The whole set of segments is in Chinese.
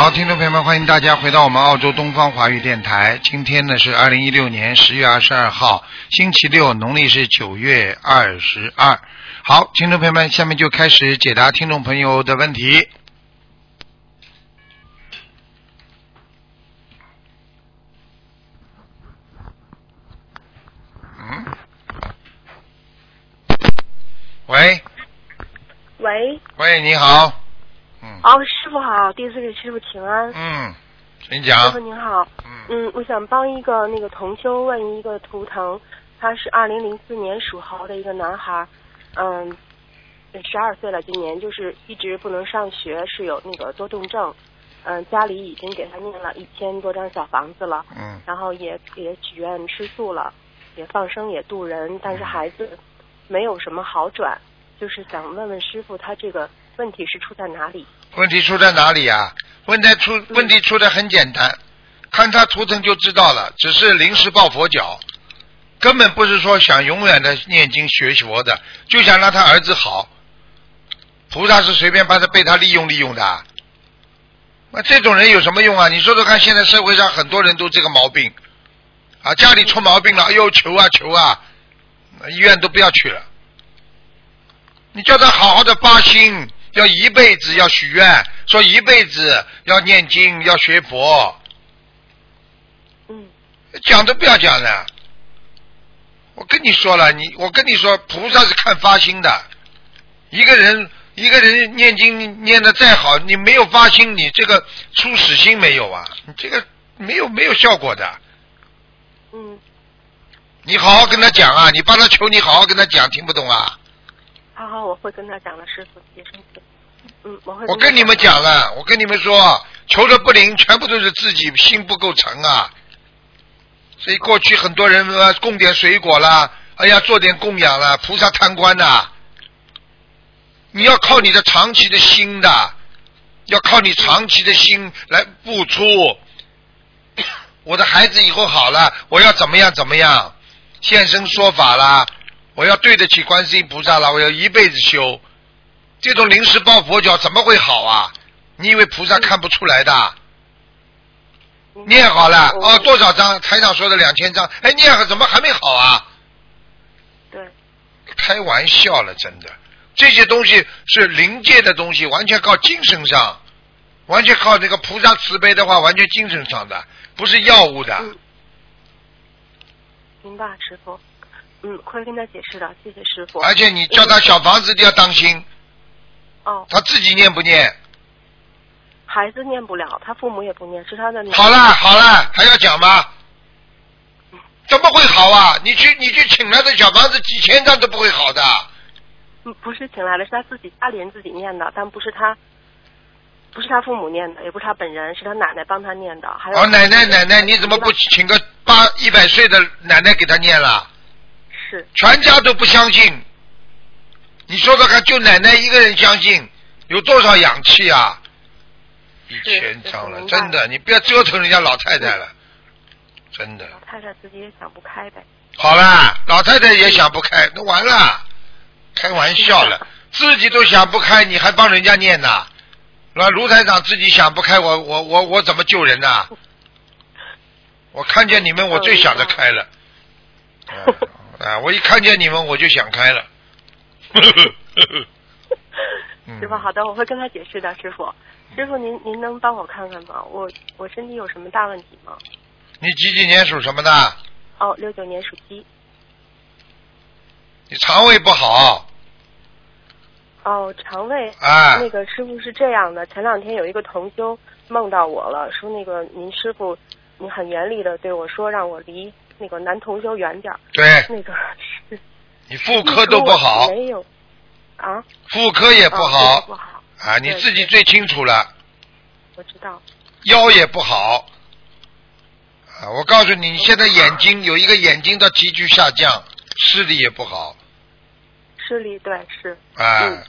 好，听众朋友们，欢迎大家回到我们澳洲东方华语电台。今天呢是二零一六年十月二十二号，星期六，农历是九月二十二。好，听众朋友们，下面就开始解答听众朋友的问题。嗯，喂喂，喂，你好，嗯哦，师傅好，第一次给师傅请安。嗯，请师傅，您好，嗯嗯，我想帮一个那个同修问一个图腾，他是二零零四年属猴的一个男孩，嗯，十二岁了，今年就是一直不能上学，是有那个多动症，嗯，家里已经给他念了一千多张小房子了，嗯然后也也许愿吃素了，也放生也渡人，但是孩子没有什么好转，就是想问问师傅，他这个问题是出在哪里？问题出在哪里呀、问题出问题出的很简单，看他图腾就知道了，只是临时抱佛脚，根本不是说想永远的念经学佛的，就想让他儿子好。菩萨是随便把他被他利用利用的，那这种人有什么用啊？你说说看，现在社会上很多人都这个毛病，啊，家里出毛病了，哎呦求啊求啊，医院都不要去了。你叫他好好的发心，要一辈子要许愿，说一辈子要念经，要学佛，嗯讲都不要讲了。我跟你说了，你我跟你说，菩萨是看发心的。一个人一个人念经念的再好，你没有发心，你这个初始心没有啊，你这个没有没有效果的。嗯，你好好跟他讲啊，你帮他求，你好好跟他讲，听不懂啊？好好，我会跟他讲的，师傅别生气。我。跟你们讲。了，我跟你们说，求的不灵，全部都是自己心不够诚啊。所以过去很多人啊供点水果啦，哎呀做点供养啦，菩萨贪官呐、你要靠你的长期的心的，要靠你长期的心来付出。我的孩子以后好了，我要怎么样怎么样，现身说法啦，我要对得起观世音菩萨啦，我要一辈子修。这种临时抱佛脚怎么会好啊？你以为菩萨看不出来的？嗯念好了哦，多少张？台长说的两千张，哎，念好怎么还没好啊？对，开玩笑了，真的，这些东西是灵界的东西，完全靠精神上，完全靠那个菩萨慈悲的话，完全精神上的，不是药物的。嗯明白，师傅。嗯，会跟他解释的，谢谢师傅。而且你叫他小房子一定要当心，哦，他自己念不念？孩子念不了，他父母也不念，是他的。好了好了，还要讲吗？怎么会好啊？你去你去请来的小房子几千张都不会好的。嗯，不是请来的，是他自己家里人自己念的，但不是他，不是他父母念的，也不是他本人，是他奶奶帮他念的。还有哦，奶奶奶奶，你怎么不请个八一百岁的奶奶给他念了？是全家都不相信。你说说看，就奶奶一个人相信，有多少氧气啊？一千张了，真的，你不要折腾人家老太太了，真的。老太太自己也想不开呗。好啦，老太太也想不开，那完了，开玩笑了，自己都想不开，你还帮人家念呐？那卢台长自己想不开，我我我我怎么救人呐？我看见你们，我最想得开了。啊，我一看见你们，我就想开了。嗯师傅，好的，我会跟他解释的，师傅。师傅，您您能帮我看看吗？我我身体有什么大问题吗？你几几年属什么的？哦，六九年属鸡。你肠胃不好哦，肠胃。啊那个师傅是这样的，前两天有一个同修梦到我了，说那个您师傅，你很严厉的对我说，让我离那个男同修远点儿。对那个是你妇科都不好，没有啊？妇科也不哦好不好，啊，你自己最清楚了。我知道。腰也不好啊！我告诉你，你现在眼睛有一个眼睛的急剧下降，视力也不好视力对是。啊！嗯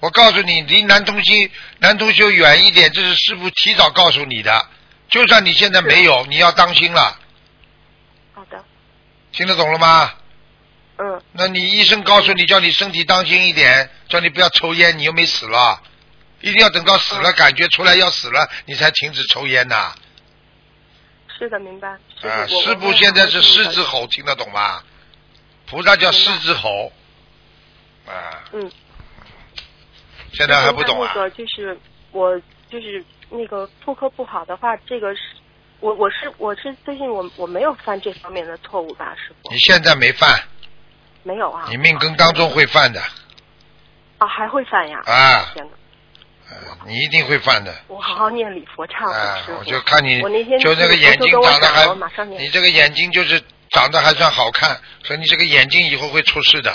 我告诉你，离男同修男同修远一点，这是师傅提早告诉你的。就算你现在没有，你要当心了，好的，听得懂了吗？嗯，那你医生告诉你，叫你身体当心一点，叫你不要抽烟，你又没死了，一定要等到死了，感觉出来要死了，你才停止抽烟呐。是的，明白。啊，师傅现在是狮子。吼，听得懂吗？菩萨叫狮子吼。啊，嗯，现在还不懂啊那？个就是我就是那个妇科不好的话，这个是我我是我是最近我我没有犯这方面的错误吧，师傅你？现在没犯，没有啊。你命根当中会犯的啊，还会犯呀？啊，你一定会犯的。我好好念礼佛忏啊悔，师傅。我就看你就那个眼睛长得还你这个眼睛就是长得还算好看，所以你这个眼睛以后会出事的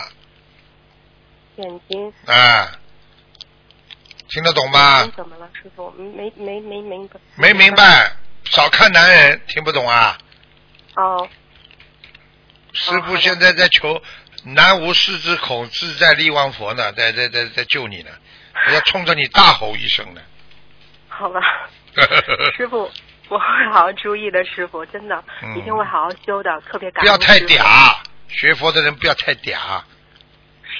眼睛。啊，听得懂吗？怎么了，师傅？没没没明白。没明。白，少看男人，听不懂啊？哦，师傅现在在求南无狮子孔自在力王佛呢，在在在在救你呢，我要冲着你大吼一声呢。好了，师傅，我会好好注意的，师傅，真的，嗯一定会好好修的，特别感不要太。嗲，学佛的人不要太嗲，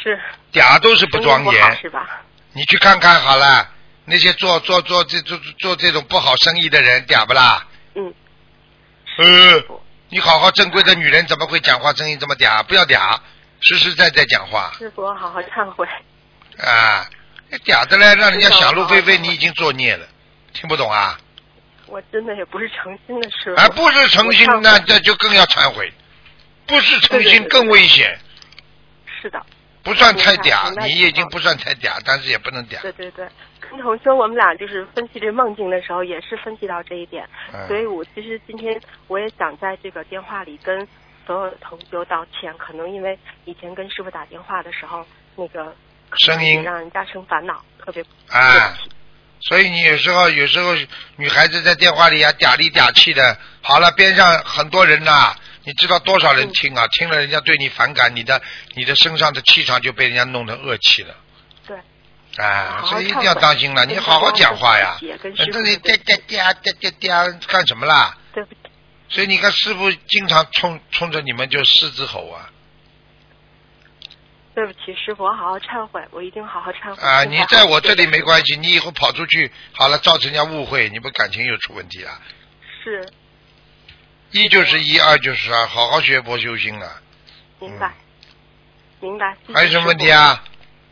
是。嗲都是不庄严。是吧？你去看看好了，那些做做做这做做这种不好生意的人嗲不啦？嗯。呃，你好好正规的女人怎么会讲话声音这么嗲？不要嗲，实实在在讲话师傅，好好忏悔。啊！嗲的嘞，让人家想入非非，你已经作孽了，听不懂啊？我真的也不是诚心的，师傅。啊，不是诚心那那这就更要忏悔，不是诚心更危险，是的，不算太嗲你已经不算太嗲，但是也不能嗲。对对对。跟同修我们俩就是分析这梦境的时候，也是分析到这一点，嗯所以我其实今天我也想在这个电话里跟所有的同修道歉，可能因为以前跟师傅打电话的时候，那个声音让人家生烦恼，特别啊对不起所以你有时候有时候女孩子在电话里啊嗲里嗲气的，好了边上很多人呐、你知道多少人听啊？听了人家对你反感，你的你的身上的气场就被人家弄得恶气了。对。啊，好好所以一定要当心了，你好好讲话呀也跟师！傅这里嗲嗲嗲嗲嗲嗲干什么啦？对不起，所以你看师傅经常冲冲着你们就狮子吼啊对不起，师傅，我好好忏悔，我一定好好忏悔。啊！你在我这里没。关系，你以后跑出去好了，造成人家误会，你不感情又出问题了。是，一就是一，二就是二，好好学佛修心了。明白，明白。还有什么问题啊？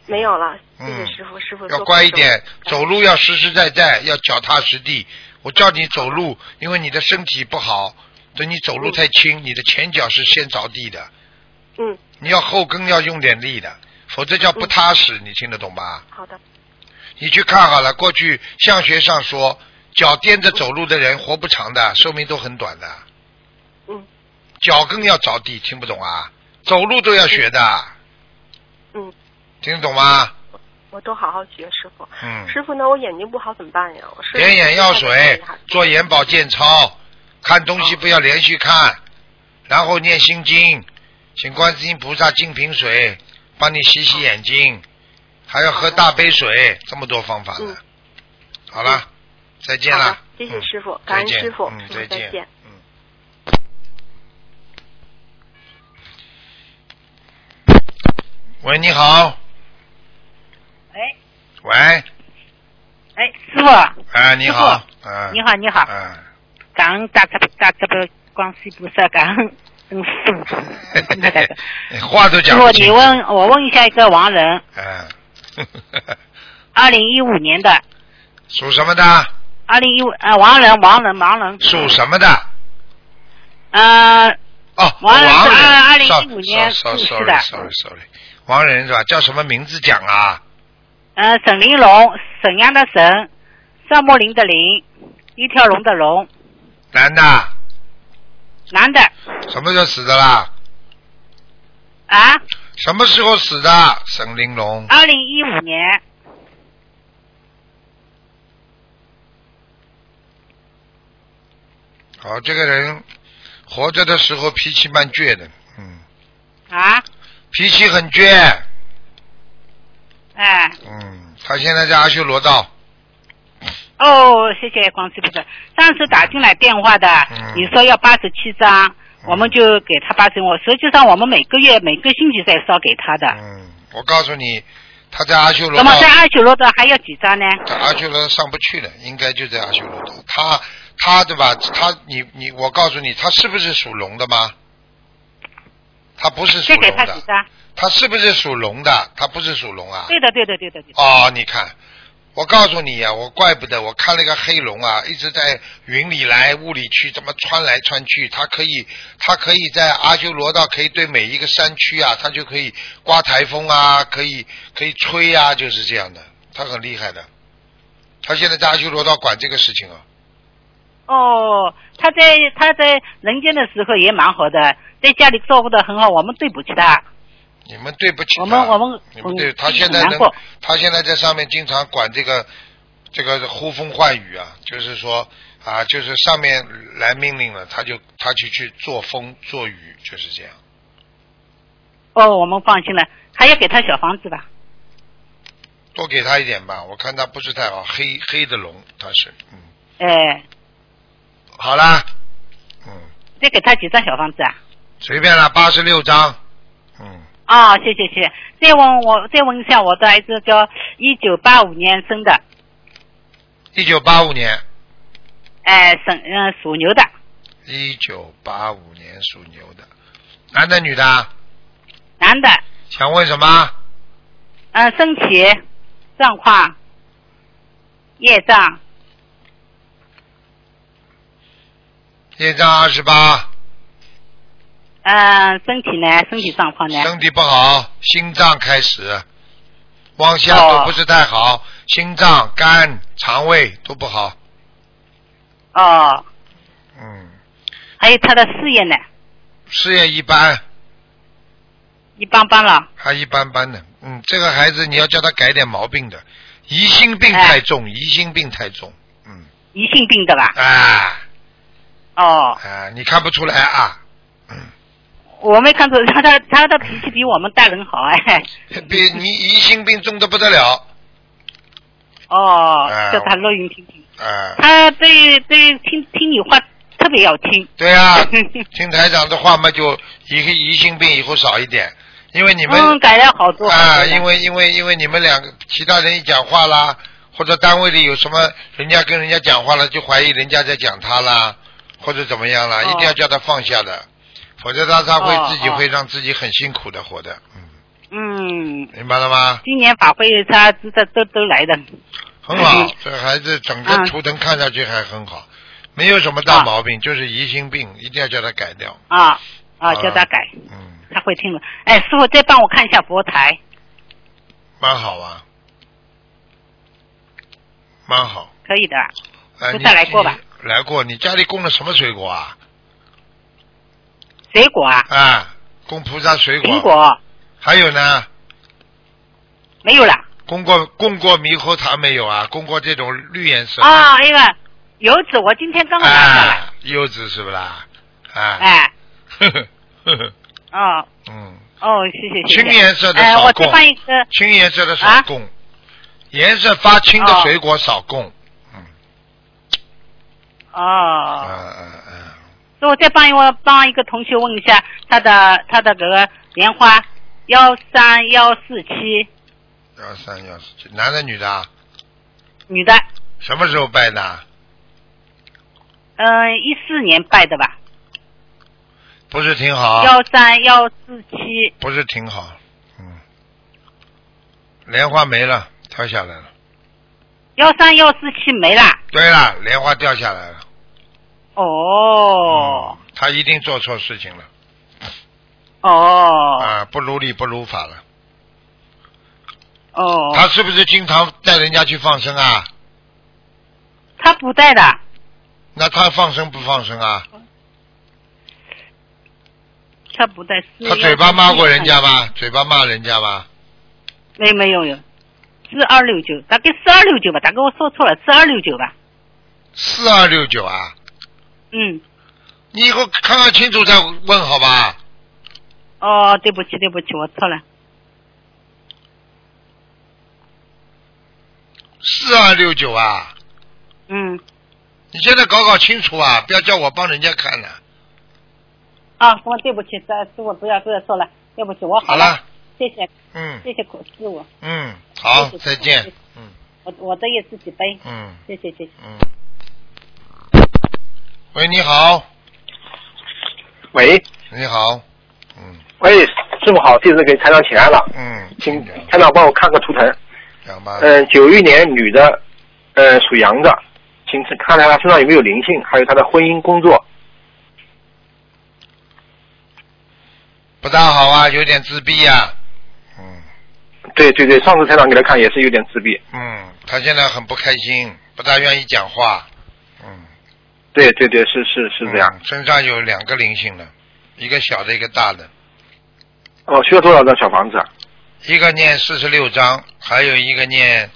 没有了，谢嗯谢师傅，师傅要乖一点，走路要实实在在，要脚踏实地。我叫你走路，因为你的身体不好，等你走路太轻，你的前脚是先着地的，嗯，你要后跟要用点力的，否则叫不踏实，你听得懂吧？好的，你去看好了，过去相学上说，脚颠着走路的人活不长的，寿命都很短的。嗯脚跟要着地，听不懂啊？走路都要学的，嗯，听得懂吗？我都好好学，师傅。嗯。师傅，那我眼睛不好怎么办呀？我是点眼药水，做眼保健操，看东西不要连续看，然后念心经，请观世音菩萨净瓶水帮你洗洗眼睛，还要喝大杯水，这么多方法呢。嗯。好了，再见了。好的。谢谢嗯师傅感恩师傅嗯，师傅再见。嗯。喂，你好。喂，喂，哎，师傅，哎，你好，嗯，你好，你好，嗯，感恩大慈大慈悲观世音菩萨，感恩恩师话都讲不清楚。问我问一下一个亡人，嗯，二零一五年的，属什么的？二零一五呃亡人亡人亡人，属什么的？呃哦，王人是王人二2015年 sorry 出世 sorry 的 sorry sorry，王人是吧？叫什么名字讲啊？呃沈玲珑，沈阳的沈，赵木林的林，一条龙的龙，男的，男的。什么时候死的啦？啊，什么时候死的？沈玲珑，二零一五年，好，这个人活着的时候脾气蛮倔的，嗯，啊，脾气很倔，哎。嗯，他现在在阿修罗道，哦，谢谢光世菩萨。上次打进来电话的，嗯你说要八十七张，我们就给他八十。我实际上我们每个月每个星期在烧给他的。嗯，我告诉你，他在阿修罗道怎么，在阿修罗的还要几张呢？在阿修罗上不去了，应该就在阿修罗的。他他对吧？他你你，我告诉你，他是不是属龙的吗？他不是属再给龙的，他几张？他是不是属龙的？他不是属龙啊。对的，对的，对的，对的。哦，你看，我告诉你呀、我怪不得我看了个黑龙啊，一直在云里来雾里去，怎么穿来穿去？它可以，它可以在阿修罗道，可以对每一个山区啊，它就可以刮台风啊，可以可以吹啊，就是这样的，它很厉害的。他现在在阿修罗道管这个事情啊，哦，他在他在人间的时候也蛮好的，在家里照顾的很好，我们对不起他。你们对不起他，我们我们你们对嗯他现在能他现在在上面经常管这个这个呼风唤雨啊，就是说啊，就是上面来命令了，他就他就去做风做雨，就是这样。哦，我们放心了，还要给他小房子吧？多给他一点吧，我看他不是太好，黑黑的龙他是，嗯，哎，好啦，嗯，再给他几张小房子啊？随便了，八十六张，嗯，啊、谢谢谢谢。再问我再问一下，我的儿子叫一九八五年生的，一九八五年，哎，生嗯、属牛的，一九八五年属牛的，男的女的啊？男的，想问什么？嗯、身体状况、业障，业障二十八，嗯、身体呢？身体状况呢？身体不好，心脏开始往下哦都不是太好，心脏、肝、肠胃都不好。哦，嗯，还有他的事业呢？事业一般，一般般了。还一般般的。嗯，这个孩子你要叫他改点毛病的，疑心病哎太重，疑心病太重。嗯，疑心病的吧？啊哦，啊，你看不出来啊？嗯，我没看出 他的他的脾气比我们大人好哎。比你疑心病重的不得了。哦哎，叫他录音听听。啊，他对对听听你话特别要听。对啊，听台长的话嘛，就疑疑心病以后少一点，因为你们嗯，改了好多。啊，因为因为因为你们两个其他人一讲话啦，或者单位里有什么人家跟人家讲话了，就怀疑人家在讲他啦，或者怎么样啦，哦一定要叫他放下的，否则他他会自己会让自己很辛苦的活的，嗯，嗯，明白了吗？今年法会他知道都都来的。很好嗯，这个孩子整个嗯图腾看上去还很好，没有什么大毛病，就是疑心病，一定要叫他改掉，啊啊，啊叫他改，嗯，他会听的。哎，师傅再帮我看一下佛台。蛮好啊，蛮好。可以的。哎，菩你萨来过吧？来过，你家里供了什么水果啊？水果啊，啊，供菩萨水果。苹。果还有呢，没有了。供过供过猕猴桃没有啊？供过这种绿颜色。啊，那个柚子，我今天刚刚拿下来。啊，柚子是不啦？啊。哎，呵呵呵呵。哦嗯，哦，谢谢谢谢。青颜色的哎，我再少供，帮一个青颜色的少啊供，颜色发青的哦水果少供。嗯哦。嗯嗯嗯，所以我再帮一我帮一个同学问一下他的他的这个莲花幺三幺四七幺三幺四七，男的女的啊？女的，什么时候拜的啊？嗯，一四年拜的吧，不是挺好？幺三幺四七不是挺好？嗯，莲花没了，掉下来了。幺三幺四七没了。对了，莲花掉下来了。哦嗯，他一定做错事情了哦啊，不如理不如法了。哦，他是不是经常带人家去放生啊？他不带的，那他放生不放生啊？他不带。他嘴巴骂过人家？吧？嘴巴骂人家吧？没没有有，四二六九，大概四二六九吧，大概我说错了，四二六九吧。四二六九啊！嗯，你以后看看清楚再问好吧？哦，对不起对不起，我错了。四二六九啊！嗯，你现在搞搞清楚啊！不要叫我帮人家看了。啊，我对不起，师师傅不要不要说了，对不起，我好了。了，谢谢嗯谢谢苦师傅，嗯，好，谢谢再见。嗯我我的也自己背，嗯谢谢谢谢。嗯。喂，你好，喂你好，嗯喂，师傅好，弟子给台长请安了，嗯，请讲台长帮我看个图腾。讲吧。嗯，九一年女的，呃，属羊的，请看看她身上有没有灵性，还有她的婚姻工作。不大好啊，有点自闭呀、嗯对对对，上次台长给她看也是有点自闭。嗯，他现在很不开心，不大愿意讲话。嗯，对对对，是是是这样。嗯身上有两个灵性的，一个小的，一个大的。哦，需要多少张小房子啊？一个念四十六章，还有一个念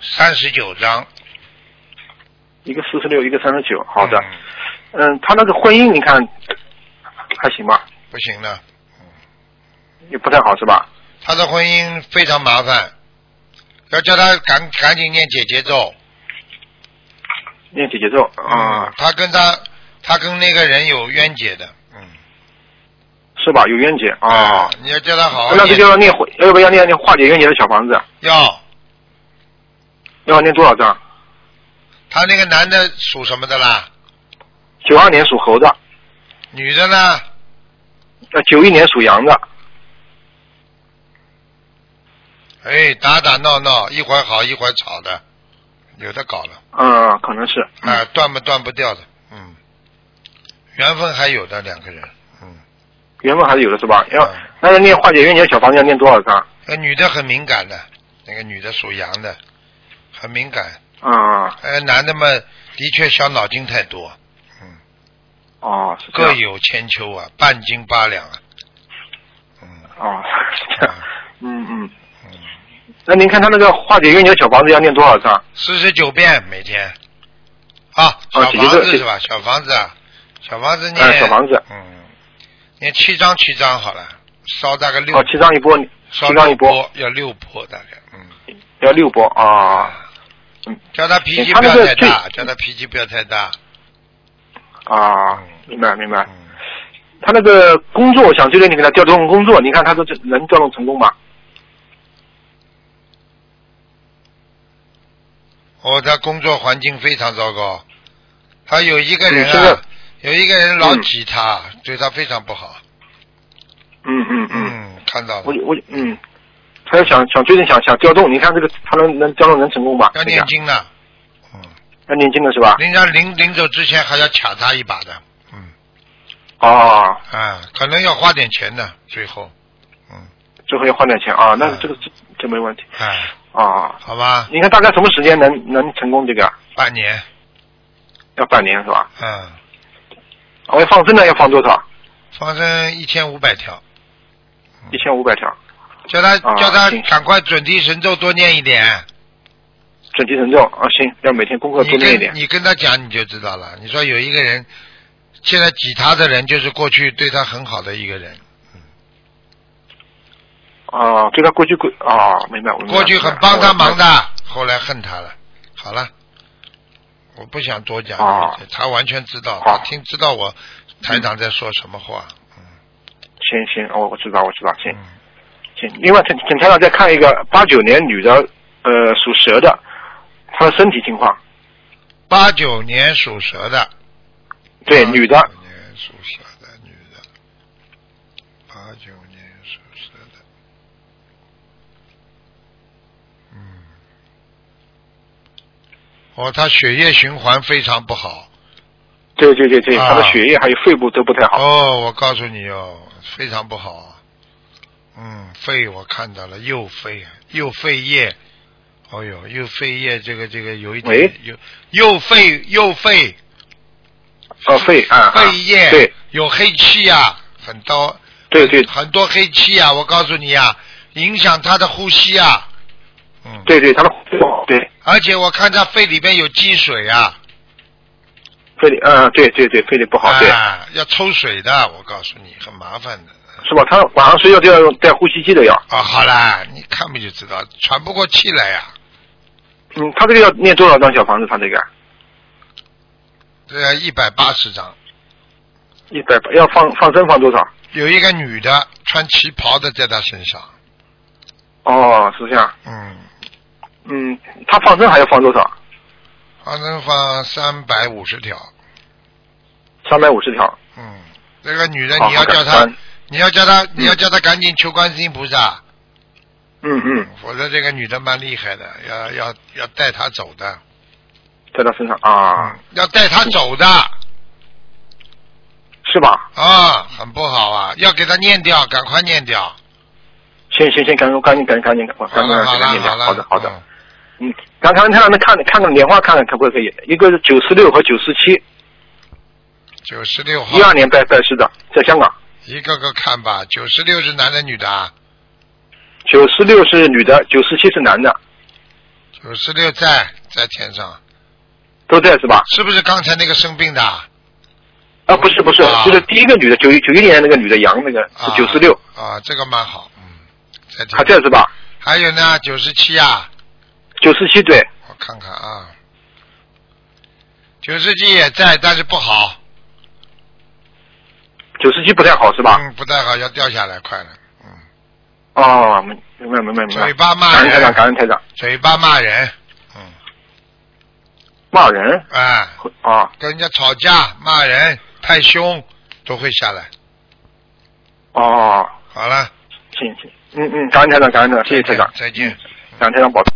三十九章。一个四十六，一个三十九。好的。嗯嗯，她那个婚姻你看还行吧？不行的，也不太好是吧？他的婚姻非常麻烦，要叫他赶赶紧念姐姐咒。念姐姐咒啊、他跟他他跟那个人有冤结的，嗯。是吧？有冤结啊。啊，你要叫他好好那就要念，要不要念念化解冤结的小房子？要。要念多少张？他那个男的属什么的啦？九二年属猴的，女的呢？呃，九一年属羊的。哎，打打闹闹，一会儿好一会儿吵的，有的搞了，嗯，可能是。啊，断不断不掉的，嗯，缘分还有的两个人，嗯，缘分还是有的是吧？要嗯那要念化解冤结小房子要念多少张？那女的很敏感的，那个女的属羊的，很敏感，啊、呃，男的嘛，的确小脑筋太多，嗯，哦。各有千秋啊，半斤八两啊，嗯哦，是这样。嗯嗯。嗯，那您看他那个化解冤结小房子要念多少张？四十九遍每天，啊，小房子是吧？小房子啊，小房子念，嗯小房子。嗯，念七张七张好了，烧大概六，哦，七张一波，烧七张一波，要六波大概，嗯，要六波啊。嗯。叫他脾气不要太大，叫他脾气不要太大，啊嗯，明白明白。嗯，他那个工作，我想这个你给他调动工作，你看他这能调动成功吗？哦，他工作环境非常糟糕，他有一个人有一个人老嗯挤他，对他非常不好，嗯嗯嗯，嗯，看到了。我，我嗯，他要想想最近想想调动，你看这个他能能调动能成功吧？要这个念经呢，嗯。要念经的是吧？人家临临走之前还要卡他一把的，嗯，哦，啊，可能要花点钱的，最后，嗯，最后要花点钱啊，那嗯这个这这没问题。哎，啊。好吧，你看大概什么时间能能成功这个？半年，要半年是吧？嗯，我要放生呢，要放多少？放生一千五百条，一千五百条。叫他、啊叫他赶快准提神咒多念一点，准提神咒啊，行，要每天功课多念一点跟。你跟他讲你就知道了。你说有一个人，现在挤他的人就是过去对他很好的一个人，啊，对他过去过啊，明白，我明白过去很帮他忙。的，后来恨他了。好了，我不想多讲，啊他完全知道，好他听知道我台长在说什么话。行行，我我知道我知道，行嗯，行。另外，请请台长再看一个八九年女的，呃，属蛇的，她的身体情况。八九年属蛇的，对，89女的，年属蛇的女的，八九年属蛇的，嗯，哦，他血液循环非常不好。对对对对，啊她的血液还有肺部都不太好。哦，我告诉你哦，非常不好啊。嗯，肺我看到了，右肺，右肺叶，哦呦，右肺叶这个这个有一点有右右肺右肺哦，肺啊，啊肺叶对有黑气啊，很多对对很多黑气啊，我告诉你啊，影响他的呼吸啊。嗯，对对，他的对而且我看他肺里边有积水啊，肺里，嗯，对对对，肺里不好，对，啊，要抽水的，我告诉你，很麻烦的。是吧？他晚上睡觉都要用带呼吸机的药。啊，好啦，你看不就知道，喘不过气来呀、嗯，他这个要念多少张小房子？他这个对啊一百八十张，一百要放放生放多少？有一个女的穿旗袍的在他身上，哦，是这样。嗯，嗯，他放生还要放多少？放生放三百五十条。三百五十条。嗯，这个女的你要叫她，你要叫她，你要叫她赶紧求观世音菩萨，嗯嗯，否则这个女的蛮厉害的，要要要带她走的，在她身上啊，嗯，要带她走的是吧？啊，很不好啊，要给她念掉，赶快念掉。行行行，赶紧赶紧赶紧赶紧赶紧好了好了赶紧好了，好的好的。嗯刚，刚刚看那看看看莲花看看可不可以？一个是九十六和九十七，九十六号一，二年拜拜师的，在香港。一个个看吧。九十六是男的女的啊？九十六是女的，九十七是男的，九十六在在天上，都在是吧？是不是刚才那个生病的啊？啊，不是不是，啊就是第一个女的，九一九一年那个女的杨那个是九十六，啊，这个蛮好，嗯，在天还在是吧？还有呢，九十七啊，九十七对，我看看啊，九十七也在，但是不好，九十七不太好是吧？嗯，不太好，要掉下来，快了，嗯，哦，明明白明白明白。嘴巴骂感恩台长，人，感恩台长，嘴巴骂人，嗯，骂人？哎，啊，跟人家吵架骂人太凶都会下来。哦，好了，行行，嗯嗯，感恩台长，感恩台长，谢谢台长，再见。感恩台长保重。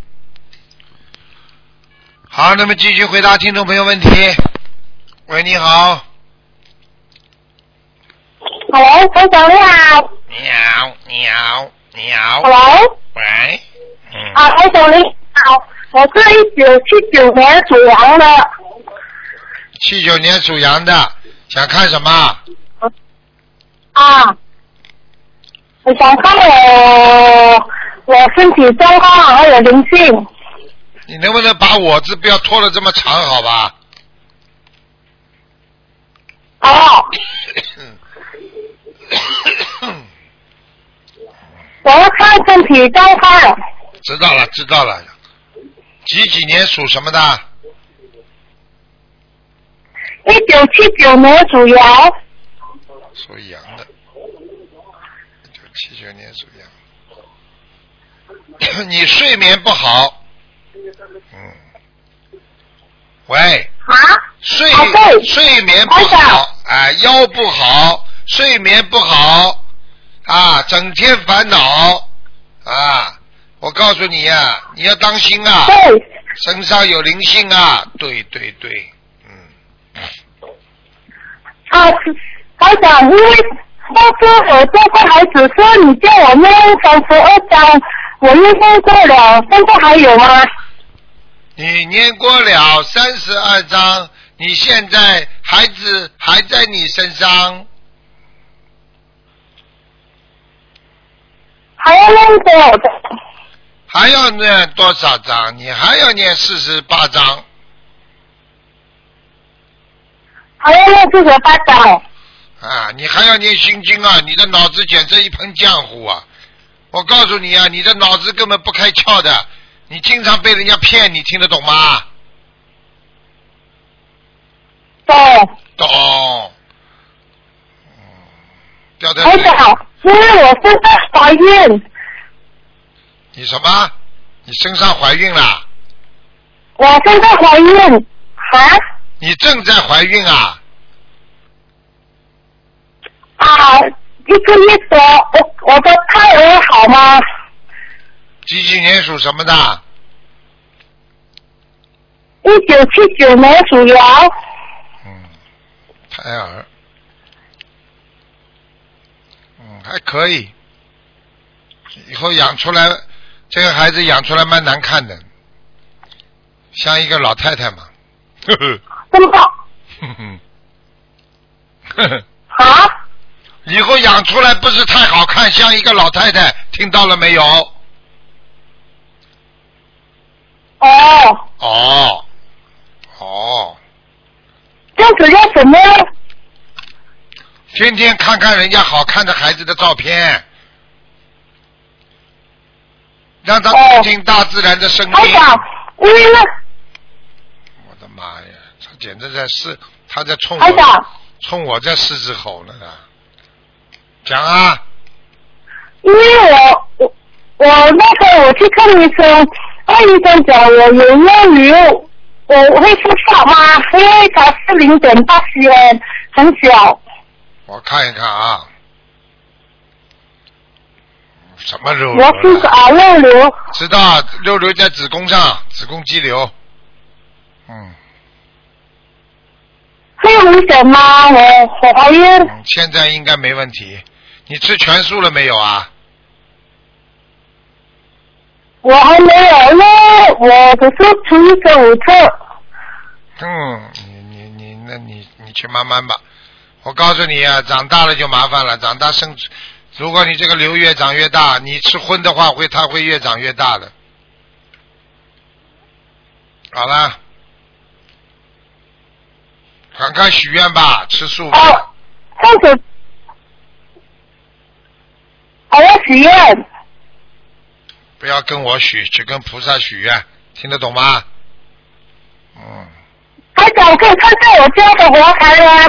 好，那么继续回答听众朋友问题。喂，你好。Hello，台长你好。你好，你好，你好。Hello，喂。嗯。啊，台长你好，我是一九七九年属羊的，七九年属羊的，想看什么？啊，我想看我我身体状况还有灵性，你能不能把我字不要拖得这么长，好吧？哦，我要看身体状况，知道了，知道了。几几年属什么的？一九七九年属羊，属羊的。一九七九年属羊。你睡眠不好。嗯。喂。啊，睡睡眠不好，啊，腰不好，睡眠不好，啊，整天烦恼，啊，我告诉你呀、你要当心啊，对，身上有灵性啊，对对对，嗯，啊，是台长，因为上次我这个孩子说你叫我念三十二章，我又念过了，现在还有吗？你念过了三十二章，你现在孩子还在你身上，还要念多少章？还要念多少章？你还要念四十八章。还要念四十八章。啊，你还要念心经啊！你的脑子简直一盆浆糊啊！我告诉你啊，你的脑子根本不开窍的，你经常被人家骗，你听得懂吗？懂，懂。嗯，掉在台长，因为我现在怀孕，你什么？你身上怀孕了？我现在怀孕，啊你正在怀孕啊？啊，一个月多，我我的胎儿好吗？几几年属什么的？一九七九年属羊，嗯，胎儿。嗯，还可以。以后养出来，这个孩子养出来蛮难看的，像一个老太太嘛。呵呵真的呵呵呵呵。啊？以后养出来不是太好看，像一个老太太，听到了没有？哦，哦，哦，这样子要怎么样？天天看看人家好看的孩子的照片，让他走进大自然的声音。台长，因为呢，我的妈呀，他简直在狮，他在冲我，冲我在狮子吼呢。讲啊，因为我我我那时候我去看医生，那医生讲我有肉瘤，我会复发吗？因为它是零点八 cm，很小。我看一看啊，什么肉我瘤了？是啊肉瘤，知道肉瘤在子宫上，子宫肌瘤。嗯会有危险吗？我我怀孕，嗯，现在应该没问题。你吃全素了没有啊？我还没有，因为我只是吃一个午餐。嗯，你你你，那你你去慢慢吧。我告诉你啊，长大了就麻烦了，长大生，如果你这个瘤越长越大，你吃荤的话会它会越长越大的。好了，赶快许愿吧，吃素吧。哦，这样子，还要许愿。不要跟我许，去跟菩萨许愿，听得懂吗？嗯，台长可以看看我家的佛台吗？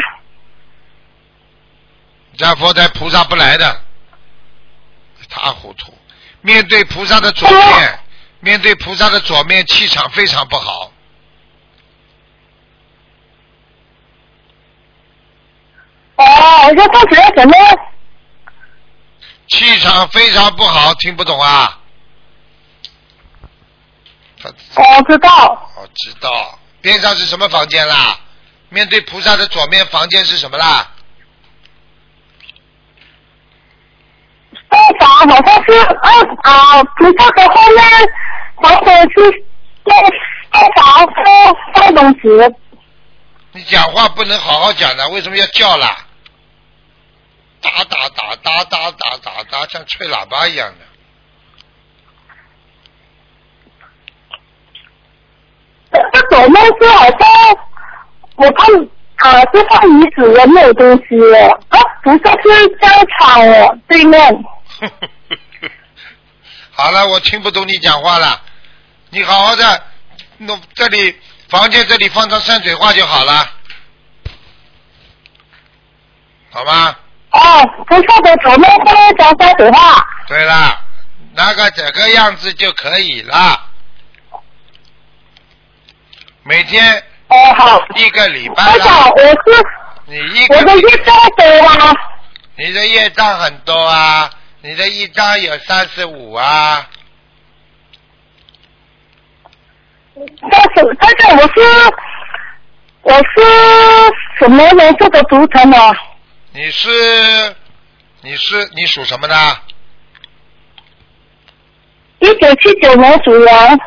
家佛台菩萨不来的，一塌糊涂。面对菩萨的左面，面对菩萨的左面气场非常不好。哦，我说他学什么？气场非常不好，听不懂啊？他我知道，我知道，边上是什么房间啦？面对菩萨的左面房间是什么啦？道长好像是二啊，菩萨的后面，或者是道道长放放东西。你讲话不能好好讲的，为什么要叫啦？打打打打打打打打，像吹喇叭一样的。这左面是好像我看啊是放椅子的没有东西，啊不是是教场哦对面。好了，我听不懂你讲话了。你好好的弄这里房间这里放张山水画就好了，好吗？哦，菩萨的左面放一张山水画。对了，那个这个样子就可以了。每天哦好，一个礼拜台长了，我是你一我的个业障多吗？你的业障很多啊，你的一张有三十五啊，但是但是我是我是什么颜色的图腾呢？你是你是你属什么的？一九七九年属羊。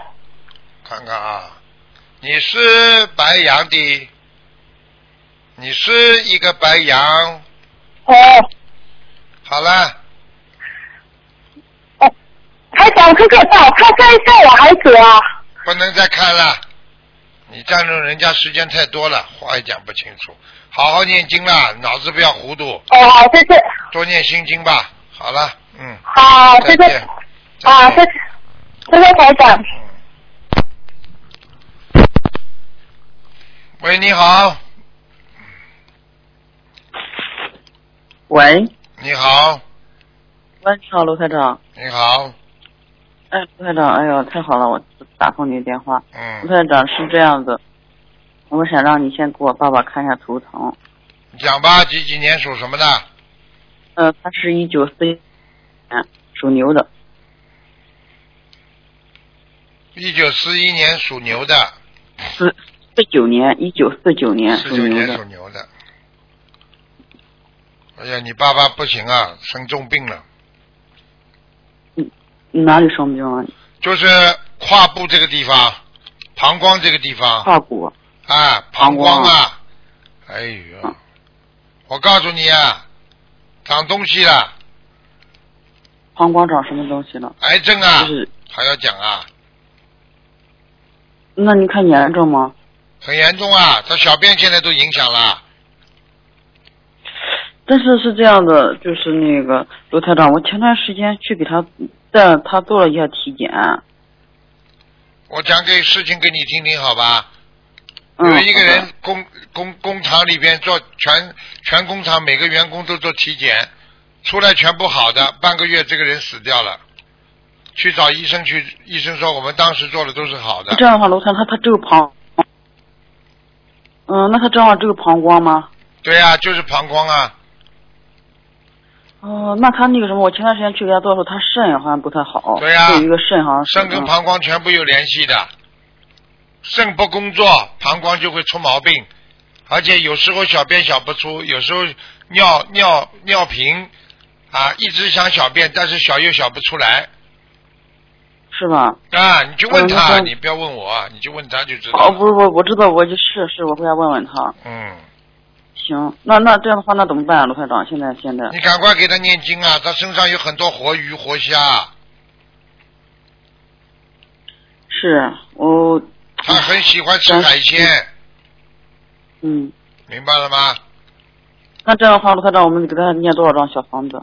看看啊，你是白羊的，你是一个白羊。哦好了，哦，台长可可帮我看看一下我孩子啊。不能再看了，你占用人家时间太多了，话也讲不清楚。好好念经啦，脑子不要糊涂，哦，好，谢谢。多念心经吧。好了，嗯，好，谢谢再见。。啊，谢谢，谢谢台长。喂，你好，喂，你好，喂，你好，卢台长。你好，哎，卢台长，哎呦，太好了，我打通你的电话。嗯卢嗯，台长是这样子，我想让你先给我爸爸看一下图腾。讲吧，几几年属什么的？呃，他是一九四一年属牛的，一九四一年属牛的，四四九年，一九四九年属牛四九年属的。牛的。哎呀，你爸爸不行啊，生重病了，哪里生病了？就是胯部这个地方，膀胱这个地方，胯骨。啊，膀膀胱胱啊，哎呦，我告诉你啊，长东西了，膀胱长什么东西了？癌症啊就，是，还要讲啊，那你看严重吗？很严重啊，他小便现在都影响了。但是是这样的，就是那个卢台长，我前段时间去给他带他做了一下体检。我讲给事情给你听听好吧？嗯。有一个人工工工厂里边做全全工厂每个员工都做体检，出来全部好的，半个月这个人死掉了。去找医生去，医生说我们当时做的都是好的这。样的话，卢台长他他只有膀，嗯，那他这样的话只有膀胱吗？对呀、就是膀胱啊。哦，那他那个什么，我前段时间去给他做的时候，他肾好像不太好。对呀有一个肾好像。肾跟膀胱全部有联系的，肾不工作，膀胱就会出毛病，而且有时候小便小不出，有时候尿尿尿频啊，一直想小便，但是小又小不出来是吧？啊，你就问嗯他，那你不要问我，你就问他就知道哦，不。不是我我知道，我就是是我回家问问他。嗯，行，那那这样的话，那怎么办啊，卢台长？现在现在你赶快给他念经啊，他身上有很多活鱼活虾，是我他很喜欢吃海鲜，嗯，明白了吗？那这样的话，卢团长，我们给他念多少张小房子？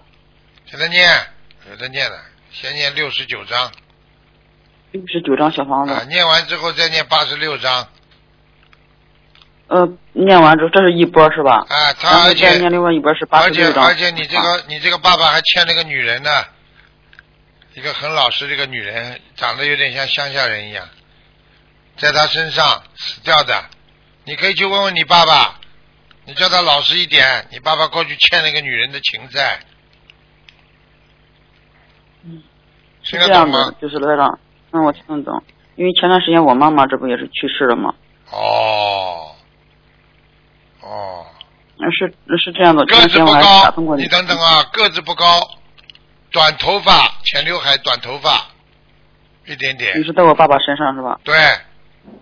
给他念，给他念了，先念六十九章。六十九张小房子。啊，念完之后再念八十六张呃，念完之后，这是一波是吧？啊，他而且念另外一波是八十而且六张。而且你这个你这个爸爸还欠了个女人呢，一个很老实的一个女人，长得有点像乡下人一样，在他身上死掉的，你可以去问问你爸爸，你叫他老实一点，你爸爸过去欠了一个女人的情债，是这样吗的？，就是卢台长，嗯，我听得懂。因为前段时间我妈妈这不也是去世了吗？哦，哦，那是是这样的，个子不高，你等等啊，个子不高，短头发，前刘海，短头发，一点点你，是在我爸爸身上是吧？对，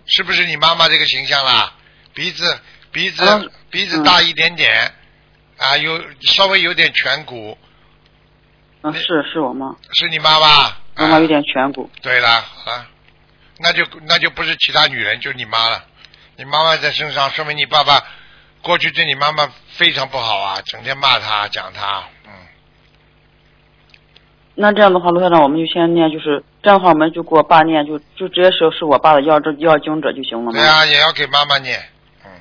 是不是你妈妈这个形象啦？鼻子鼻子、嗯鼻子大一点点，啊，有稍微有点颧骨，嗯，是是我妈，是你妈妈？啊妈妈有点颧骨。对啦，好了，那就那就不是其他女人，就是你妈了。你妈妈在身上，说明你爸爸过去对你妈妈非常不好啊，整天骂她讲她，嗯，那这样的话，卢校长，我们就先念，就是这样的话，我们就给我爸念，就就直接说是我爸的要这要经者就行了嘛？对啊，也要给妈妈念，嗯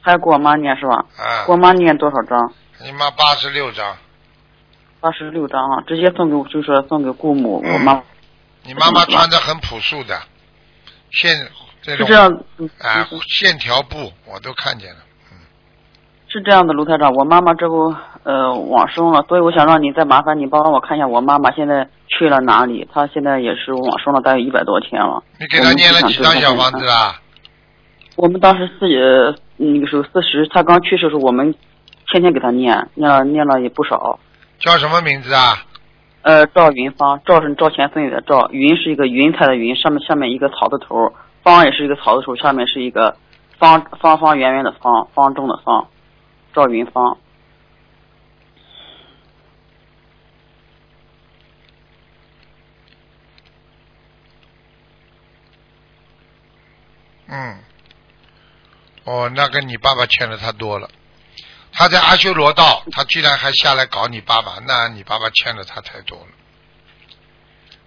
还要给我妈念是吧？啊给，我妈念多少张？你妈八十六张，八十六张啊，直接送给我，就说送给姑母，嗯我妈你妈妈穿的很朴素的，线这种是这样，嗯啊嗯线条布我都看见了，是这样的，卢台长，我妈妈这不呃往生了，所以我想让你再麻烦你帮我看一下我妈妈现在去了哪里，她现在也是往生了，大概一百多天了。你给她念了几张小房子啦？我们当时自己呃那个时候四十，她刚去世的时候，我们天天给她念，念了念了也不少。叫什么名字啊？呃，赵云芳，赵是赵钱孙李的赵，云是一个云彩的云，上面下面一个草字头，方也是一个草字头，下面是一个方方方圆圆的方，方正的方，赵云芳。嗯，哦，那跟你爸爸欠的他多了。他在阿修罗道，他居然还下来搞你爸爸，那你爸爸欠了他太多了。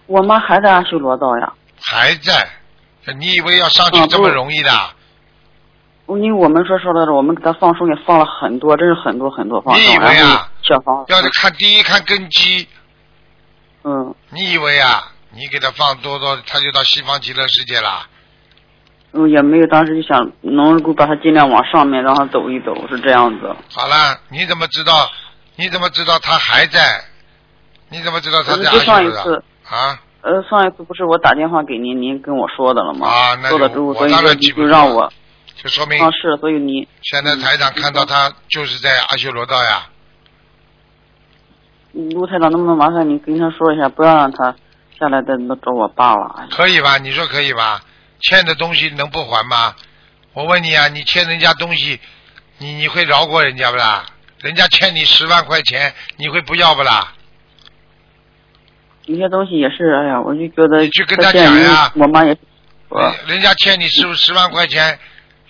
我妈还在阿修罗道呀，还在，你以为要上去嗯这么容易的？因为我们说说的，我们给他放生也放了很多，真是很多很多放生，你以为啊小房子要是看第一看根基，嗯你以为啊？你给他放多多，他就到西方极乐世界啦？嗯也没有，当时就想能够把它尽量往上面让它走一走，是这样子。好了，你怎么知道？你怎么知道他还在？你怎么知道他就上一次，啊？呃，上一次不是我打电话给您，您跟我说的了吗？啊那就说了之后，我所以说你就让我就说明啊是，所以你现在台长看到他就是在阿修罗道呀。陆台长能不能麻烦你跟他说一下，不要让他下来再找我爸了。可以吧？你说可以吧？欠的东西能不还吗？我问你啊，你欠人家东西，你你会饶过人家不啦？人家欠你十万块钱，你会不要不啦？有些东西也是，哎呀，我就觉得你去跟他讲呀我妈也是，人人家欠你十十万块钱，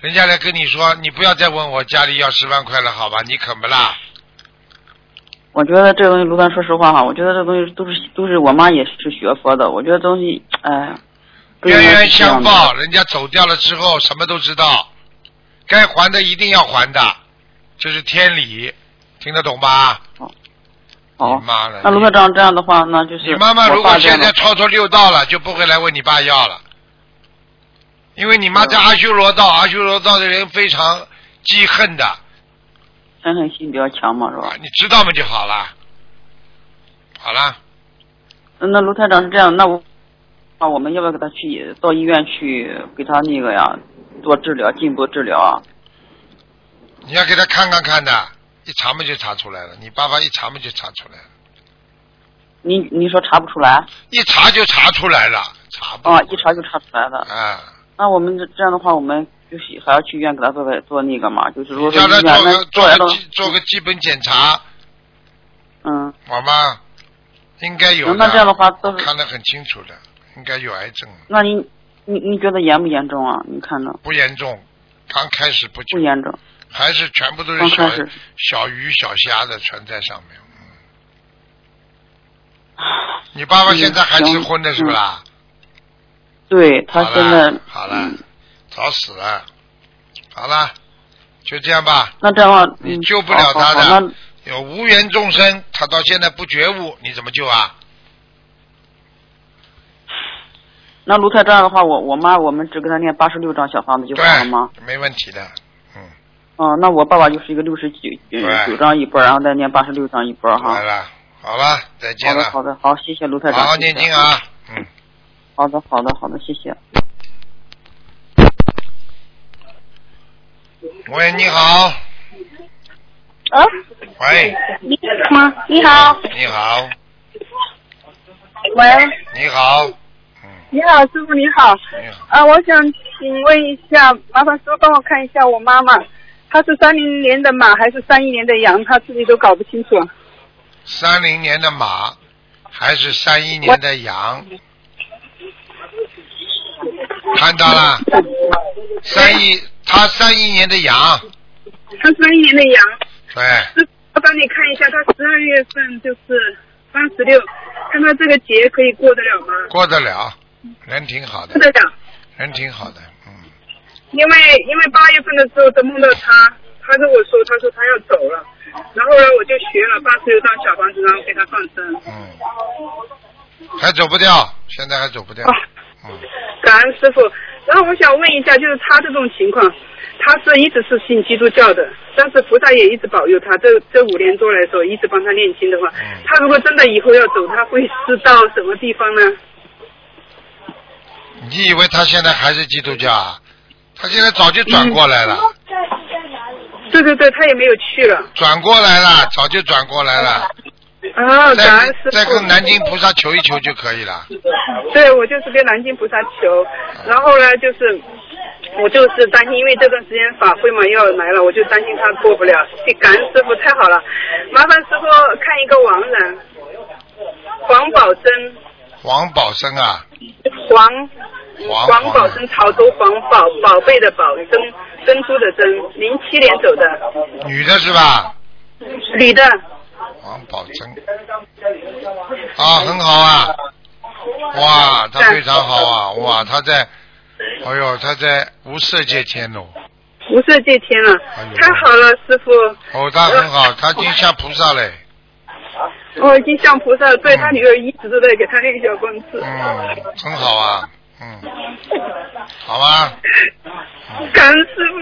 人家来跟你说，你不要再问我家里要十万块了，好吧？你肯不啦？我觉得这东西，卢丹说实话哈，我觉得这东西都是都是我妈也是学佛的，我觉得东西，哎冤冤相报，人家走掉了之后什么都知道，该还的一定要还的，这是天理，听得懂吧？哦你，妈了。那卢科长这样的话，那就是你妈妈如果现在超出六道了，就不会来问你爸要了，因为你妈嗯在阿修罗道，阿修罗道的人非常记恨的，嗔恨心比较强嘛，是吧啊？你知道嘛就好了。好了，嗯那卢台长是这样，那我啊，我们要不要给他去到医院去给他那个呀做治疗，进一步治疗啊？你要给他看看看的，一查嘛就查出来了，你爸爸一查嘛就查出来了，你你说查不出来一查就查出来了，查不啊？一查就查出来了。啊，那我们这这样的话，我们就是还要去医院给他做个做那个嘛，就是说医院那做个做做，个基做个基本检查，嗯，好吗？应该有的。那这样的话都是看得很清楚的，应该有癌症，那你你你觉得严不严重啊？你看着不严重，刚开始不久不，严重，还是全部都是小小鱼小虾的全在上面。嗯你爸爸现在还吃荤的是不啦？对他好现在，好了嗯，早死了。好了，就这样吧。那这样的话，嗯你救不了他的有无缘众生，他到现在不觉悟，你怎么救啊？那卢台这样的话，我我妈我们只给他念八十六张小房子就好了吗？没问题的。嗯，哦，那我爸爸就是一个六十九九张一波，然后再念八十六张一波哈来。了，好了，再见了。的好的，好，谢谢卢台长。好好念经啊。嗯。好的好的好的，谢谢。喂，你好。啊，喂，你好吗？你好，你好，喂，你好，嗯，你好，师傅你好。你好，啊，我想请问一下，麻烦师傅帮我看一下我妈妈，她是三零年的马还是三一年的羊？她自己都搞不清楚。三零年的马还是三一年的羊？看到了，三一，他三一年的羊，他三一年的羊，对，我帮你看一下，他十二月份就是八十六，看他这个节可以过得了吗？过得了，人挺好的过，得了，人挺好的，嗯，因为因为八月份的时候都梦到他，他跟我说，他说他要走了，然后呢我就学了八十六张小房子，然后给他放生。嗯，还走不掉，现在还走不掉，啊嗯，感恩师傅。然后我想问一下，就是他这种情况，他是一直是信基督教的，但是菩萨也一直保佑他。这这五年多来说，一直帮他念经的话，嗯他如果真的以后要走，他会是到什么地方呢？你以为他现在还是基督教啊？他现在早就转过来了，对对对，他也没有去了。转过来了，早就转过来了，啊，感再恩师傅。再跟南京菩萨求一求就可以了。对，我就是跟南京菩萨求，然后呢，就是我就是担心，因为这段时间法会嘛要来了，我就担心他过不了。感恩师傅，太好了，麻烦师傅看一个亡人，黄宝珍，黄宝生啊，黄黄黄宝生，潮州黄宝，宝贝的宝，珍珍珠的珍，零七年走的，女的是吧？女的，王宝珍，啊，很好啊，哇，他非常好啊，哇，他在，哎呦，他在无色界天哦，无色界天了哎，太好了，师傅，哦，他很好，他已经像菩萨嘞，我已经向菩萨，对嗯他女儿一直都在给他练小棍子。嗯，很好啊，嗯，好吧，感恩师傅。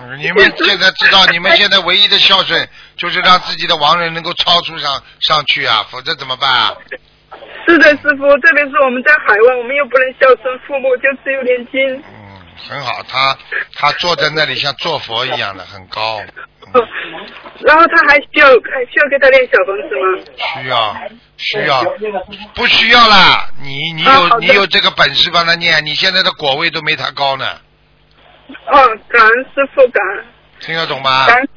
嗯你们现在知道，你们现在唯一的孝顺就是让自己的亡人能够超出上上去啊，否则怎么办啊？是的，师傅，特别是我们在海外，我们又不能孝顺父母，就只有念经。嗯，很好，他他坐在那里像坐佛一样的，很高，哦然后他还需要还需要给他练小房子吗？需要需要，不需要啦。你你有、啊你有这个本事帮他念，你现在的果位都没他高呢，哦，感恩师傅，感恩听得懂吗？感恩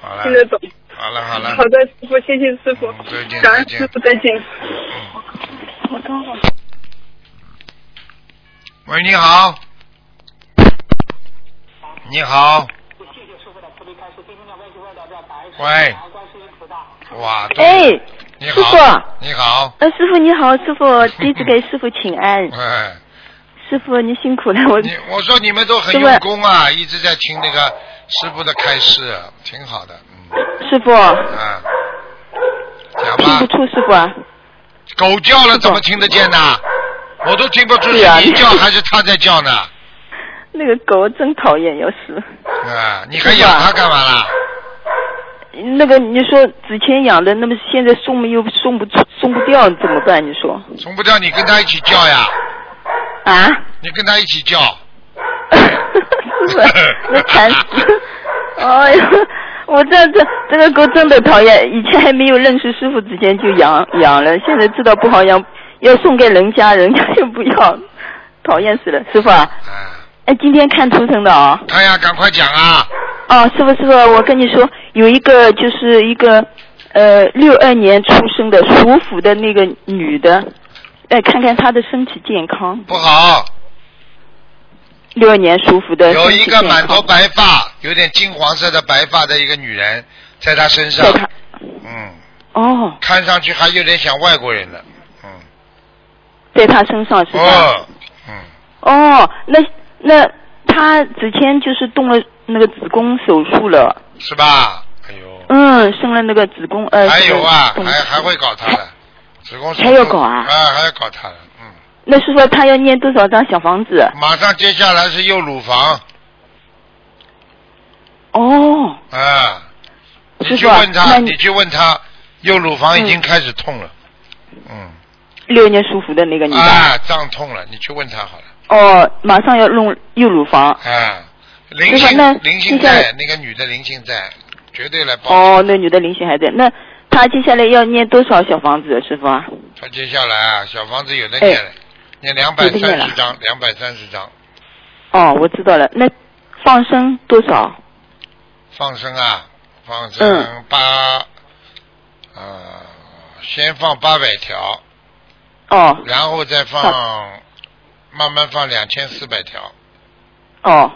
好了听得懂。好了好了，好的，师傅，谢谢师傅嗯再见，感恩师傅，再见。嗯我刚好。喂，你好，你好，喂，哇，都哎，师你好，傅，你好，呃，师傅你好，师傅弟子给师傅请安，哎，师傅你辛苦了，我你我说你们都很用功啊，一直在听那个师傅的开示，挺好的，嗯。师傅。啊，讲听不，出师傅啊。狗叫了怎么听得见呢？我都听不出你叫还是他在叫呢？那个狗真讨厌，要是啊，你还养它干嘛啦？那个你说之前养的，那么现在送又送不出，送不掉怎么办？你说送不掉，你跟它一起叫呀，啊？你跟它一起叫。是不是？那惨死！哎呦，我这这这个狗真的讨厌，以前还没有认识师傅之前就养养了，现在知道不好养，要送给人家，人家又不要，讨厌死了。师傅啊，啊，哎，今天看图腾的啊、哎呀，赶快讲啊！哦，师傅师傅，我跟你说，有一个就是一个呃六二年出生的属虎的那个女的，哎，看看她的身体健康。不好，六二年属虎的有一。个满头白发，有点金黄色的白发的一个女人，在她身上。嗯，哦，看上去还有点像外国人了，嗯，在她身上是吧？哦，嗯，哦，那那他之前就是动了那个子宫手术了，是吧？哎呦，嗯，生了那个子宫呃。还有啊，还还会搞他的，子宫手术。还要搞啊？啊，还要搞他的，嗯，那是说他要念多少张小房子？马上接下来是右乳房，哦，啊，你去问他，你去问他，右乳房已经开始痛了，嗯，六年舒服的那个女的。啊，胀痛了，你去问他好了。哦，马上要弄右乳房。啊，灵性灵性在，那个女的灵性在，绝对来报。哦，那女的灵性还在。那她接下来要念多少小房子，师傅啊？她接下来啊，小房子有的念了，念两百三十张，两百三十张，哦，我知道了。那放生多少？放生啊，放生嗯八，呃，先放八百条，哦然后再放，慢慢放两千四百条，哦，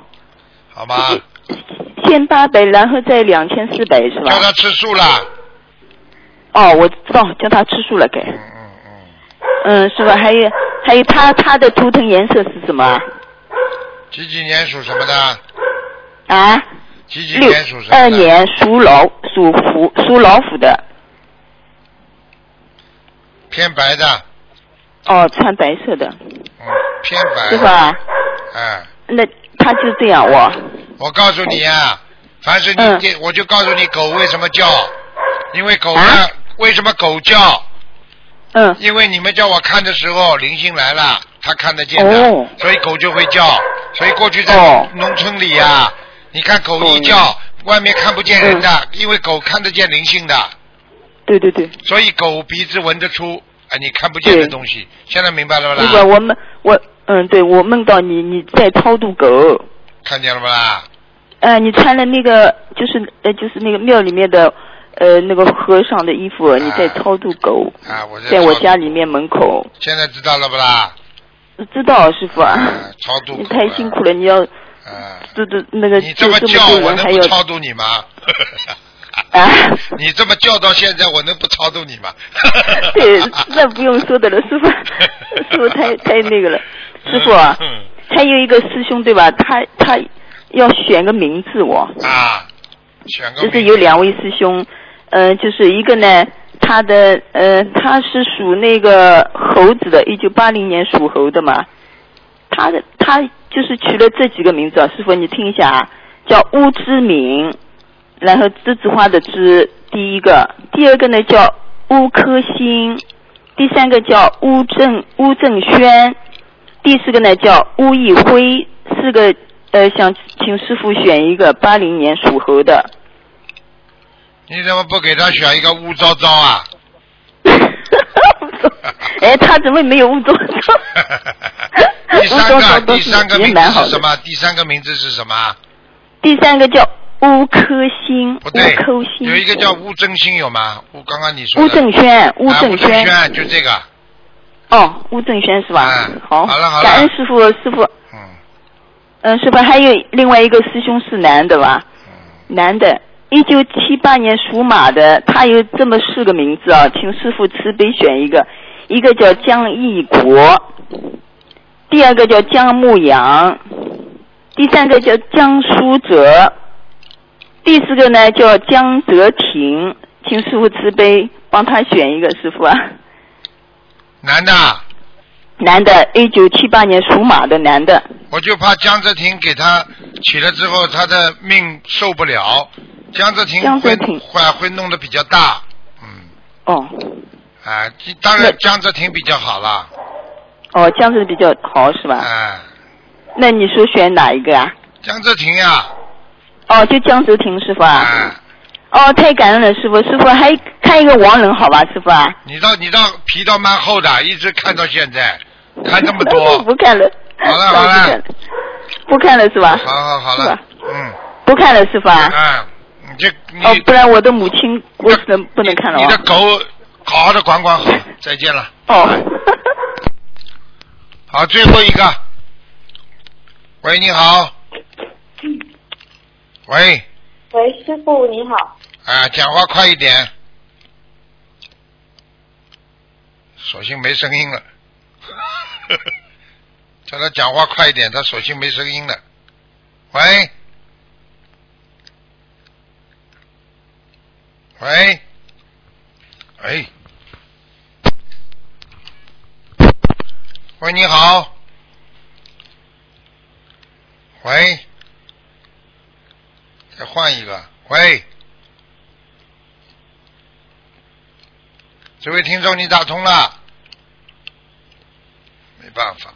好吧？先八百，然后再两千四百是吧？叫他吃素啦，哦，我知道，叫他吃素了该。嗯嗯嗯，嗯，是吧？还有还有，他他的图腾颜色是什么啊？几几年属什么的？啊？几几六年属什么的？二年属老属虎属老虎的。偏白的，哦，穿白色的，嗯，偏白。师傅啊，哎，那他就这样我。我告诉你啊，凡是你嗯这，我就告诉你狗为什么叫，因为狗呢，啊为什么狗叫？嗯。因为你们叫我看的时候，灵性来了，它看得见的，哦所以狗就会叫。所以过去在哦农村里呀、你看狗一叫，外面看不见人的，嗯因为狗看得见灵性的，对对对。所以狗鼻子闻得出，啊，你看不见的东西。现在明白了不师傅，啦？我们我嗯，对我梦到你你在超度狗，看见了不啦？呃，你穿了那个就是呃就是那个庙里面的呃那个和尚的衣服，你在超度狗，啊，我在在我家里面门口，现在知道了不啦？知道师傅啊，啊，超度你太辛苦了，你要啊，这这那个你这么叫，我能不超度你吗？啊？你这么叫到现在，我能不超度你吗？对，那不用说的了，师傅，师傅太太那个了，师傅啊，嗯还有一个师兄对吧？他他要选个名字我。啊，选个就是有两位师兄，嗯、就是一个呢，他的呃，他是属那个猴子的，一九八零年属猴的嘛，他的他就是取了这几个名字啊，师傅你听一下啊，叫乌之敏，然后栀子花的栀，第一个，第二个呢叫乌科星，第三个叫乌正乌正轩，第四个呢叫乌一辉，四个呃想请师傅选一个八零年属猴的。你怎么不给他选一个乌糟糟啊？哎，他怎么没有乌糟糟？第三个，第三个名字是什么？第三个名字是什么？第三个叫乌科星，乌不对。有一个叫乌正星有吗？乌刚刚你说的乌正轩，乌啊正轩。轩就这个，哦，吴正轩是吧？嗯好，好了好了。感恩师傅，师傅，嗯。嗯，师傅还有另外一个师兄是男的吧？嗯，男的，一九七八年属马的，他有这么四个名字啊，请师傅慈悲选一个，一个叫江义国，第二个叫江牧阳，第三个叫江书哲，第四个呢叫江泽廷，请师傅慈悲帮他选一个师傅啊。男的，男的，一九七八年属马的男的。我就怕江泽廷给他起了之后，他的命受不了。江泽廷会江泽廷会会弄得比较大，嗯，哦啊，当然江泽廷比较好了，哦，这样子比较好是吧？哎，那你说选哪一个啊？江泽廷呀，哦，就江泽廷师傅啊。哎，哦，太感恩了，师傅，师傅还看一个亡人好吧，师傅啊。你倒你倒皮倒蛮厚的，一直看到现在，看这么多，不看了。好了好了不看了，是吧？好好好了，嗯，不看了师傅啊。嗯，你这你哦，不然我的母亲我是能不能看了啊？你的狗好好的管管好，再见了。哦。好，最后一个。喂，你好。喂，喂，师傅你好。啊，讲话快一点。索性没声音了。叫他讲话快一点，他索性没声音了。喂，喂，哎，喂，你好，喂，再换一个，喂，这位听众你打通了，没办法，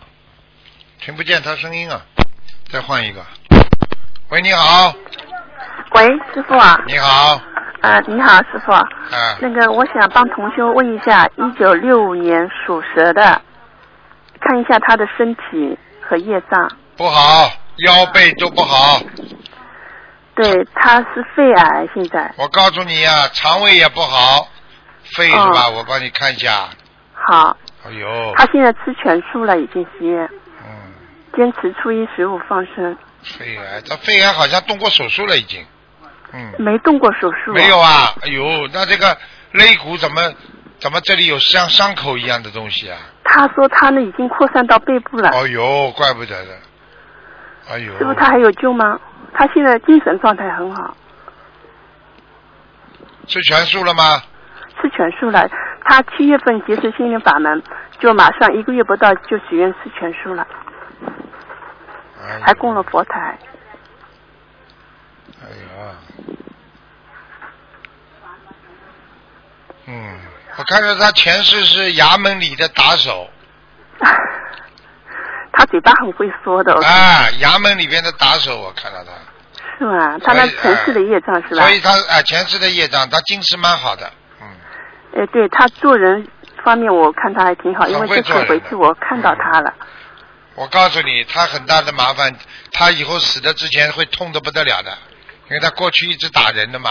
听不见他声音啊，再换一个，喂，你好，喂，师傅啊。你好，啊，你好，师傅。啊，那个，我想帮同学问一下，一九六五年属蛇的，看一下他的身体和业障。不好，腰背都不好，对，他是肺癌，现在。我告诉你呀、肠胃也不好，肺是吧？哦我帮你看一下，好，哎呦，他现在吃全素了，已经许愿，嗯，坚持初一十五放生，肺癌，他肺癌好像动过手术了已经，嗯，没动过手术。没有。啊，哎呦，那这个肋骨怎么怎么这里有像伤口一样的东西啊？他说他呢已经扩散到背部了，哦呦，怪不得的，哎呦，师傅他还有救吗？他现在精神状态很好，吃全素了吗？吃全素了。他七月份结识心灵法门，就马上一个月不到就许愿吃全素了，哎还供了佛台。哎呀，嗯，我看到他前世是衙门里的打手，他嘴巴很会说的，啊，衙门里边的打手，我看到他，是吗？他那前世的业障是吧所？以他啊前世的业障，他今世蛮好的，嗯。哎，对他做人方面，我看他还挺好，因为这次回去我看到他了。我告诉你，他很大的麻烦，他以后死的之前会痛的不得了的，因为他过去一直打人的嘛，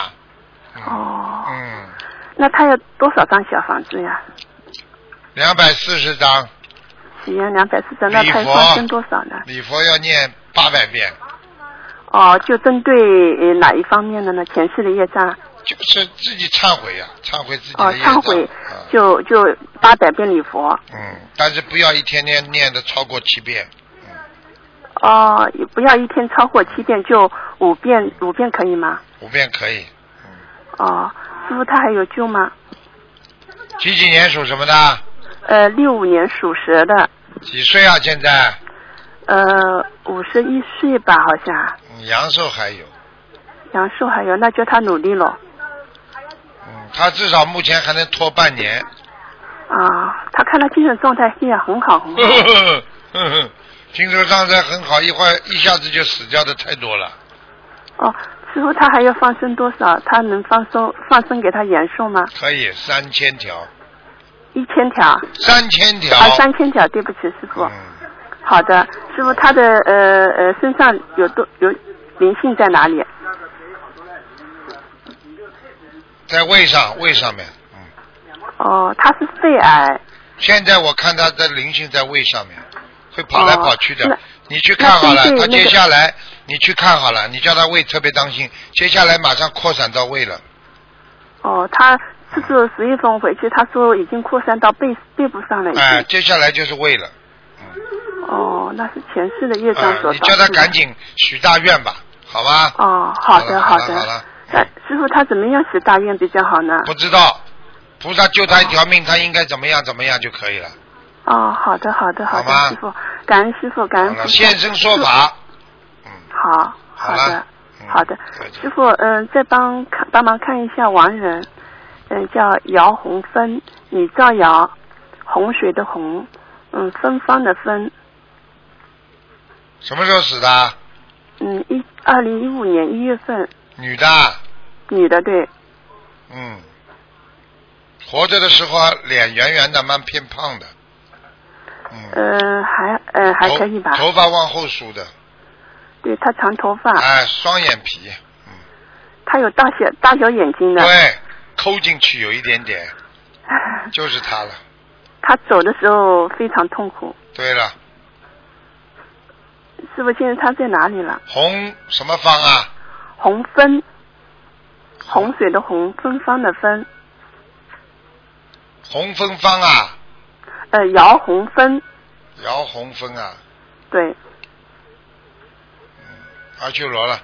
哦，嗯，那他要多少张小房子呀？两百四十章，许愿两百四张，那他放生多少呢？礼佛要念八百遍，哦，就针对呃哪一方面的呢？前世的业障就是自己忏悔呀、忏悔自己哦的，业障，忏悔啊就就八百遍礼佛。嗯，但是不要一天天念的超过七遍，哦，也不要一天超过七遍，就五遍，五遍可以吗？五遍可以。哦，师傅他还有救吗？几几年属什么的？呃，六五年属蛇的，几岁啊？现在？呃，五十一岁吧，好像嗯阳寿还有，阳寿还有，那叫他努力了。嗯，他至少目前还能拖半年。啊，他看他精神状态现在很好很好。精神状态很好，一会儿一下子就死掉的太多了。哦，师傅他还要放生多少？他能放生放生给他延寿吗？可以三千条，一千条。三千条。啊，三千条，对不起，师傅。嗯，好的，师傅他的呃呃身上有多有灵性在哪里？在胃上，胃上面。嗯哦，他是肺癌。现在我看他的灵性在胃上面，会跑来跑去的。哦你去看好了，他接下来你去看好了，你叫他胃特别当心，接下来马上扩散到胃了。哦，他这次十月份回去，他说已经扩散到背背部上了。哎，接下来就是胃了。哦，那是前世的业障哎，所导致的。你叫他赶紧许大愿吧，好吧？哦，好的好的。那师傅他怎么样许大愿比较好呢？不知道，菩萨救他一条命，他应该怎么样怎么样就可以了。哦，好的，好的，好的，好师傅，感恩师傅，感恩好了，菩萨。现身说法，好，好了好的，嗯好的。师傅，嗯、再帮看帮忙看一下亡人，嗯、叫姚红芬，李兆尧，洪水的洪，嗯，芬芳的芬，什么时候死的？嗯，一二零一五年一月份，女的，女的，对，嗯，活着的时候脸圆圆的，蛮偏胖的，嗯，呃，还呃还可以吧，头头发往后梳的，对她长头发，哎，双眼皮，嗯她有大小大小眼睛的，对，抠进去有一点点，就是他了。他走的时候非常痛苦。对了，师傅，现在他在哪里了？红什么方啊？红芬，洪水的洪，芬芳的芬，红芬芳啊，呃，姚红芬，姚红芬啊，对，阿修罗了，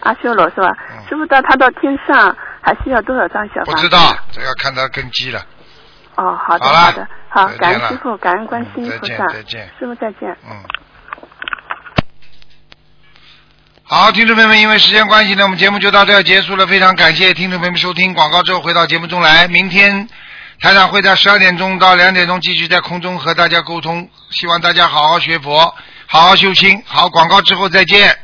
阿修罗是吧？师傅到他到天上还需要多少张小？不知道，这要看他根基了。哦，好的好好的，好感恩师傅，感恩观世音再见菩萨，再见师傅再见。嗯。好，听众朋友们，因为时间关系呢，我们节目就到这儿结束了。非常感谢听众朋友们收听广告之后回到节目中来。明天台长会在十二点钟到两点钟继续在空中和大家沟通，希望大家好好学佛，好好修心。好，广告之后再见。